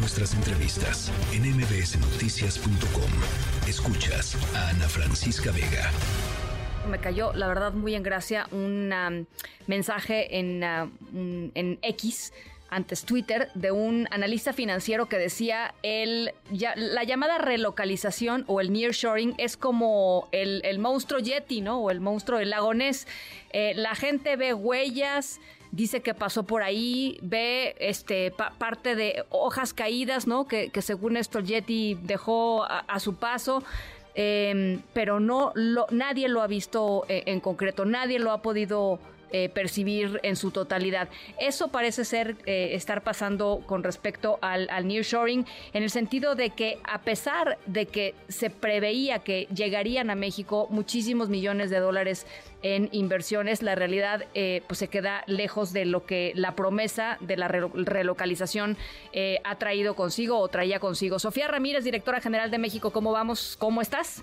nuestras entrevistas en mbsnoticias.com. Escuchas a Ana Francisca Vega. Me cayó, la verdad, muy en gracia un um, mensaje en, uh, en X antes Twitter de un analista financiero que decía el, la llamada relocalización o el nearshoring es como el, monstruo Yeti, ¿no? O el monstruo del lago Ness. Eh, la gente ve huellas, dice que pasó por ahí, ve este parte de hojas caídas, ¿no? Que, según esto el Yeti dejó a, su paso. Em, pero no lo, nadie lo ha visto eh, en concreto, nadie lo ha podido eh, percibir en su totalidad. Eso parece ser eh, estar pasando con respecto al, al nearshoring, en el sentido de que a pesar de que se preveía que llegarían a México muchísimos millones de dólares en inversiones, la realidad eh, pues se queda lejos de lo que la promesa de la relocalización ha traído consigo o traía consigo. Sofía Ramírez, directora general de México, ¿cómo vamos? ¿Cómo estás?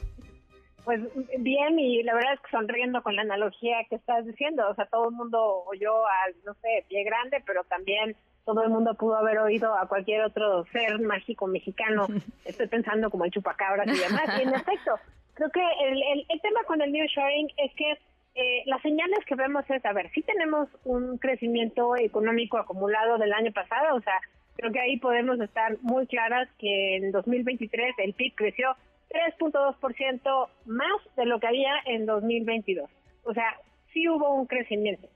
Pues bien, y la verdad es que sonriendo con la analogía que estás diciendo, o sea, todo el mundo oyó al, no sé, pie grande, pero también todo el mundo pudo haber oído a cualquier otro ser mágico mexicano. Estoy pensando como el chupacabras y demás. Y en efecto, creo que el, el, tema con el new sharing es que eh, las señales que vemos es, a ver, sí tenemos un crecimiento económico acumulado del año pasado, o sea, creo que ahí podemos estar muy claras que en 2023 el PIB creció 3.2% más de lo que había en 2022. O sea, sí hubo un crecimiento.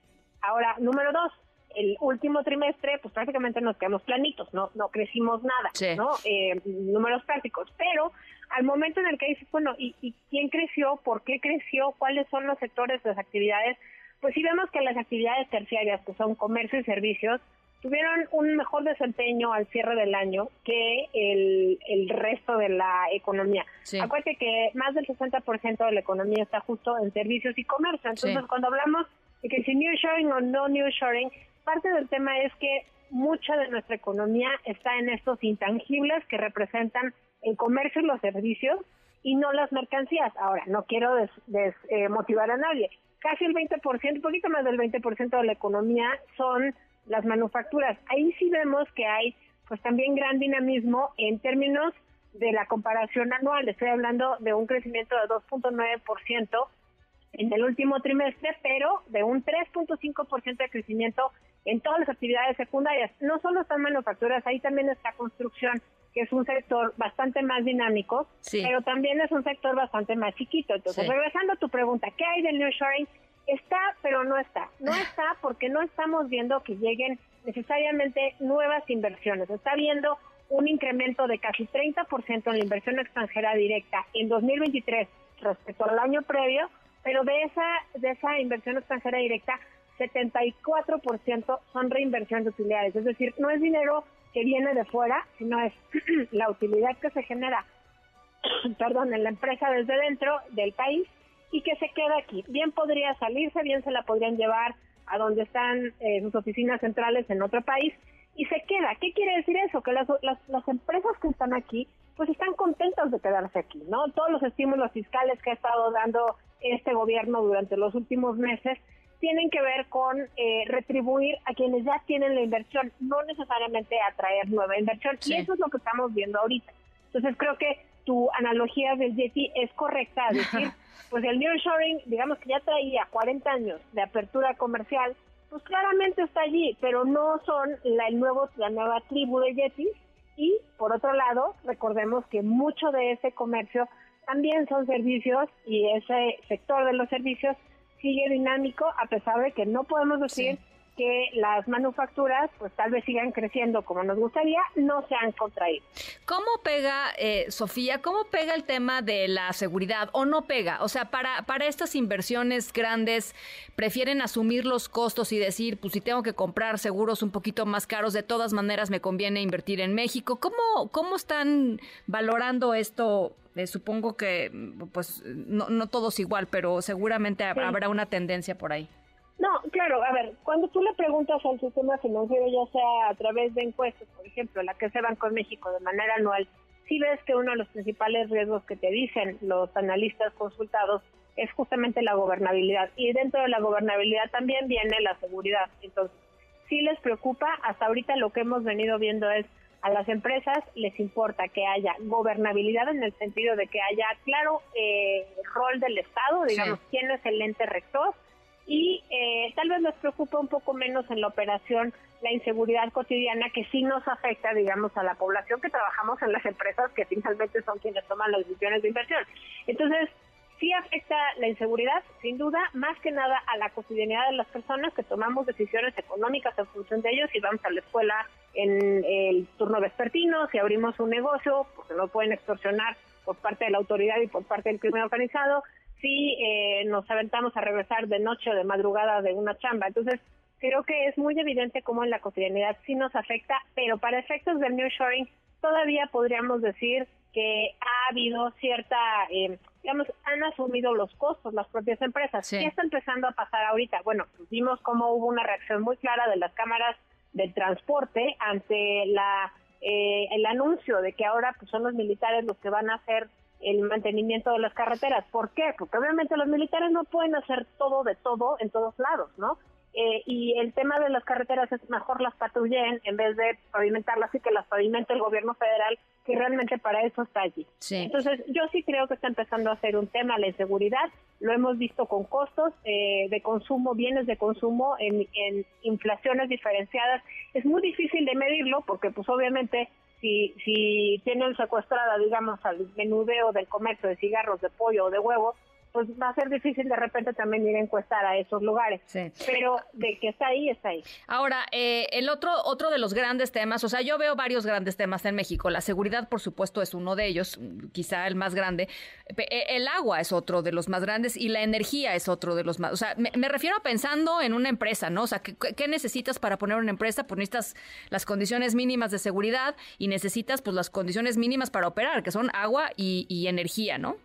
Ahora, número dos, el último trimestre, pues prácticamente nos quedamos planitos, no, no crecimos nada, ¿no? Eh, números prácticos. Pero al momento en el que dices, bueno, ¿y, ¿y quién creció? ¿Por qué creció? ¿Cuáles son los sectores, las actividades? Pues sí vemos que las actividades terciarias, que son comercio y servicios, tuvieron un mejor desempeño al cierre del año que el, el resto de la economía. Acuérdate que más del 60% de la economía está justo en servicios y comercio. Entonces, cuando hablamos de que si new shoring o no new shoring, parte del tema es que mucha de nuestra economía está en estos intangibles que representan el comercio y los servicios y no las mercancías. Ahora, no quiero desmotivar des, eh, a nadie. Casi el 20%, un poquito más del 20% de la economía son las manufacturas. Ahí sí vemos que hay pues también gran dinamismo en términos de la comparación anual. Estoy hablando de un crecimiento de 2.9% en el último trimestre, pero de un 3.5% de crecimiento en todas las actividades secundarias. No solo están manufacturas, ahí también está construcción, que es un sector bastante más dinámico, pero también es un sector bastante más chiquito. Entonces, regresando a tu pregunta, ¿qué hay del nearshoring? Está, pero no está. No está porque no estamos viendo que lleguen necesariamente nuevas inversiones. Está viendo un incremento de casi 30% en la inversión extranjera directa en 2023 respecto al año previo, pero de esa de esa inversión extranjera directa 74% son reinversión de utilidades, es decir, no es dinero que viene de fuera, sino es la utilidad que se genera, perdón, en la empresa desde dentro del país y que se queda aquí. Bien podría salirse, bien se la podrían llevar a donde están eh, sus oficinas centrales en otro país y se queda. ¿Qué quiere decir eso? Que las, las, las empresas que están aquí pues están contentas de quedarse aquí, ¿no? Todos los estímulos fiscales que ha estado dando este gobierno durante los últimos meses tienen que ver con eh, retribuir a quienes ya tienen la inversión, no necesariamente atraer nueva inversión. Y eso es lo que estamos viendo ahorita. Entonces creo que tu analogía del Yeti es correcta, es decir, pues el nearshoring, digamos que ya traía 40 años de apertura comercial, pues claramente está allí, pero no son la, el nuevo, la nueva tribu de Yetis. Y por otro lado, recordemos que mucho de ese comercio también son servicios y ese sector de los servicios sigue dinámico a pesar de que no podemos decir que las manufacturas pues tal vez sigan creciendo como nos gustaría, no se han contraído. ¿Cómo pega, eh, Sofía, cómo pega el tema de la seguridad o no pega? O sea, para, para estas inversiones grandes, ¿prefieren asumir los costos y decir, pues si tengo que comprar seguros un poquito más caros, de todas maneras me conviene invertir en México? ¿Cómo, cómo están valorando esto? Eh, supongo que pues no, no todos igual, pero seguramente habrá una tendencia por ahí. Claro, a ver, cuando tú le preguntas al sistema financiero, ya sea a través de encuestas, por ejemplo, la que se Banco de México de manera anual, si ves que uno de los principales riesgos que te dicen los analistas consultados es justamente la gobernabilidad. Y dentro de la gobernabilidad también viene la seguridad. Entonces, si les preocupa, hasta ahorita lo que hemos venido viendo es a las empresas les importa que haya gobernabilidad en el sentido de que haya claro eh, rol del Estado, digamos, quién es el ente rector, y eh, tal vez les preocupa un poco menos en la operación la inseguridad cotidiana que sí nos afecta, digamos, a la población que trabajamos en las empresas que finalmente son quienes toman las decisiones de inversión. Entonces, sí afecta la inseguridad, sin duda, más que nada a la cotidianidad de las personas que tomamos decisiones económicas en función de ellos y vamos a la escuela en el turno vespertino, si abrimos un negocio, porque no pueden extorsionar por parte de la autoridad y por parte del crimen organizado, si eh, nos aventamos a regresar de noche o de madrugada de una chamba. Entonces, creo que es muy evidente cómo en la cotidianidad sí nos afecta, pero para efectos del new shoring todavía podríamos decir que ha habido cierta, eh, digamos, han asumido los costos las propias empresas. ¿Qué está empezando a pasar ahorita? Bueno, vimos cómo hubo una reacción muy clara de las cámaras del transporte ante la eh, el anuncio de que ahora pues, son los militares los que van a hacer el mantenimiento de las carreteras. ¿Por qué? Porque obviamente los militares no pueden hacer todo de todo en todos lados, ¿no? Eh, y el tema de las carreteras es mejor las patrullen en vez de pavimentarlas y que las pavimente el gobierno federal, que realmente para eso está allí. Entonces, yo sí creo que está empezando a ser un tema la inseguridad. Lo hemos visto con costos eh, de consumo, bienes de consumo en, en inflaciones diferenciadas. Es muy difícil de medirlo porque, pues, obviamente, si, si tienen secuestrada, digamos, al menudeo del comercio de cigarros, de pollo o de huevos, pues va a ser difícil de repente también ir a encuestar a esos lugares. Pero de que está ahí, está ahí. Ahora, eh, el otro, otro de los grandes temas, o sea, yo veo varios grandes temas en México. La seguridad, por supuesto, es uno de ellos, quizá el más grande. E, el agua es otro de los más grandes y la energía es otro de los más. O sea, me, refiero a pensando en una empresa, ¿no? O sea, ¿qué, necesitas para poner una empresa? Pues necesitas las condiciones mínimas de seguridad y necesitas, pues, las condiciones mínimas para operar, que son agua y, y energía, ¿no?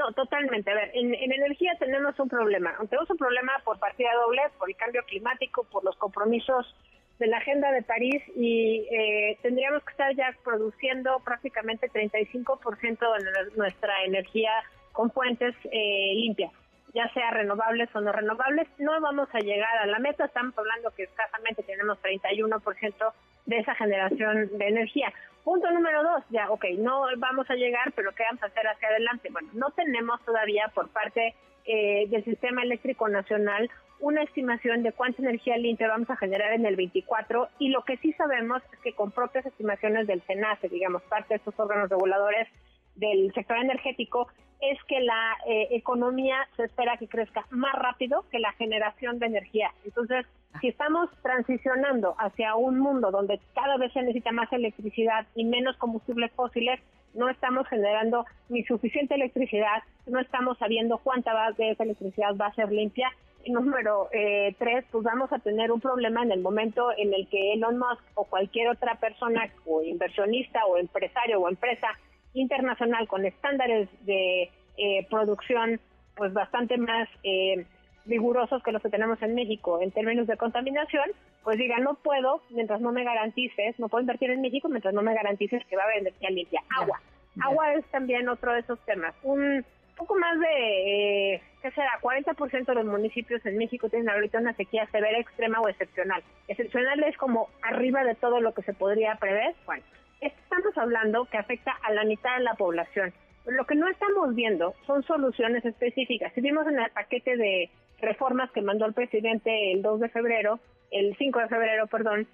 No, totalmente. A ver, en, energía tenemos un problema. Tenemos un problema por partida doble, por el cambio climático, por los compromisos de la Agenda de París y eh, tendríamos que estar ya produciendo prácticamente 35% de nuestra energía con fuentes eh, limpias, ya sea renovables o no renovables. No vamos a llegar a la meta, estamos hablando que escasamente tenemos 31% de esa generación de energía. Punto número dos, ya, ok, no vamos a llegar, pero ¿qué vamos a hacer hacia adelante? Bueno, no tenemos todavía por parte eh, del Sistema Eléctrico Nacional una estimación de cuánta energía limpia vamos a generar en el 24 y lo que sí sabemos es que con propias estimaciones del SENACE, digamos, parte de estos órganos reguladores del sector energético, es que la eh, economía se espera que crezca más rápido que la generación de energía. Entonces, si estamos transicionando hacia un mundo donde cada vez se necesita más electricidad y menos combustibles fósiles, no estamos generando ni suficiente electricidad, no estamos sabiendo cuánta de esa electricidad va a ser limpia. Y número eh, tres, pues vamos a tener un problema en el momento en el que Elon Musk o cualquier otra persona o inversionista o empresario o empresa internacional con estándares de eh, producción pues bastante más eh, rigurosos que los que tenemos en México en términos de contaminación, pues diga, no puedo, mientras no me garantices, no puedo invertir en México mientras no me garantices que va a haber energía limpia. Agua. Agua es también otro de esos temas. Un poco más de, eh, ¿qué será? 40% de los municipios en México tienen ahorita una sequía severa, extrema o excepcional. Excepcional es como arriba de todo lo que se podría prever. Bueno, estamos hablando que afecta a la mitad de la población. Lo que no estamos viendo son soluciones específicas. Si vimos en el paquete de reformas que mandó el presidente el 2 de febrero, el 5 de febrero, perdón,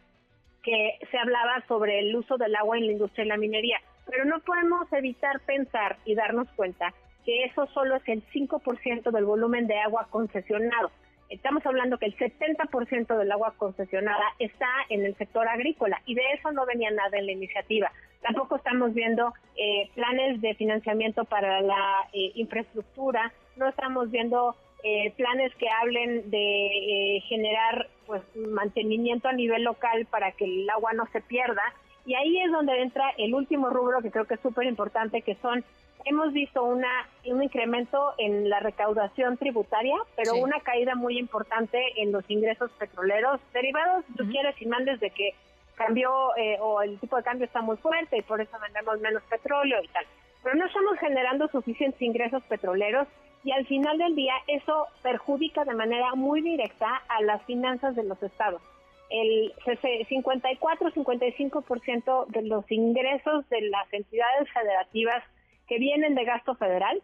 que se hablaba sobre el uso del agua en la industria y la minería. Pero no podemos evitar pensar y darnos cuenta que eso solo es el 5% del volumen de agua concesionado. Estamos hablando que el 70% del agua concesionada está en el sector agrícola y de eso no venía nada en la iniciativa. Tampoco estamos viendo eh, planes de financiamiento para la eh, infraestructura, no estamos viendo eh, planes que hablen de generar pues mantenimiento a nivel local para que el agua no se pierda. Y ahí es donde entra el último rubro que creo que es súper importante, que son hemos visto una, un incremento en la recaudación tributaria, pero una caída muy importante en los ingresos petroleros derivados, si tú quieres, y mandes de que cambió eh, o el tipo de cambio está muy fuerte y por eso vendemos menos petróleo y tal. Pero no estamos generando suficientes ingresos petroleros y al final del día eso perjudica de manera muy directa a las finanzas de los estados. el 54-55% de los ingresos de las entidades federativas que vienen de gasto federal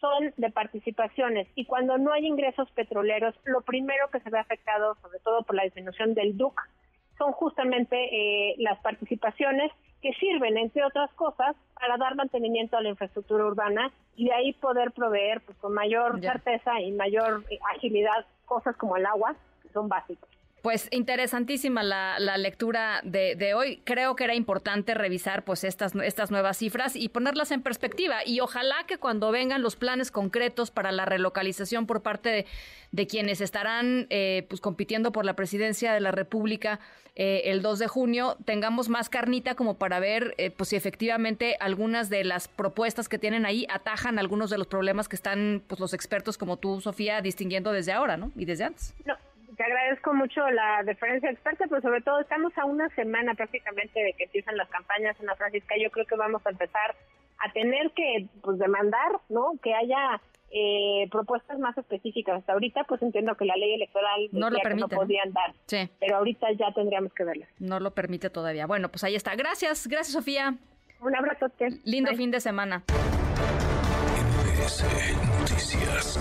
son de participaciones y cuando no hay ingresos petroleros, lo primero que se ve afectado, sobre todo por la disminución del DUC, son justamente eh, las participaciones que sirven, entre otras cosas, para dar mantenimiento a la infraestructura urbana y de ahí poder proveer pues, con mayor certeza y mayor eh, agilidad cosas como el agua, que son básicas. Pues interesantísima la, lectura de, hoy. Creo que era importante revisar pues estas, estas nuevas cifras y ponerlas en perspectiva. Y ojalá que cuando vengan los planes concretos para la relocalización por parte de, quienes estarán eh, pues compitiendo por la presidencia de la República eh, el 2 de junio, tengamos más carnita como para ver eh, pues si efectivamente algunas de las propuestas que tienen ahí atajan algunos de los problemas que están pues los expertos como tú, Sofía, distinguiendo desde ahora, ¿no? Y desde antes. No te agradezco mucho la deferencia experta, pero sobre todo estamos a una semana prácticamente de que empiezan las campañas en la Francisca. Yo creo que vamos a empezar a tener que pues demandar, ¿no? Que haya eh, propuestas más específicas. Hasta ahorita, pues entiendo que la ley electoral no lo permite, no podían dar, sí. pero ahorita ya tendríamos que verlas. No lo permite todavía. Bueno, pues ahí está. Gracias, gracias Sofía. Un abrazo. Lindo fin de semana. Noticias.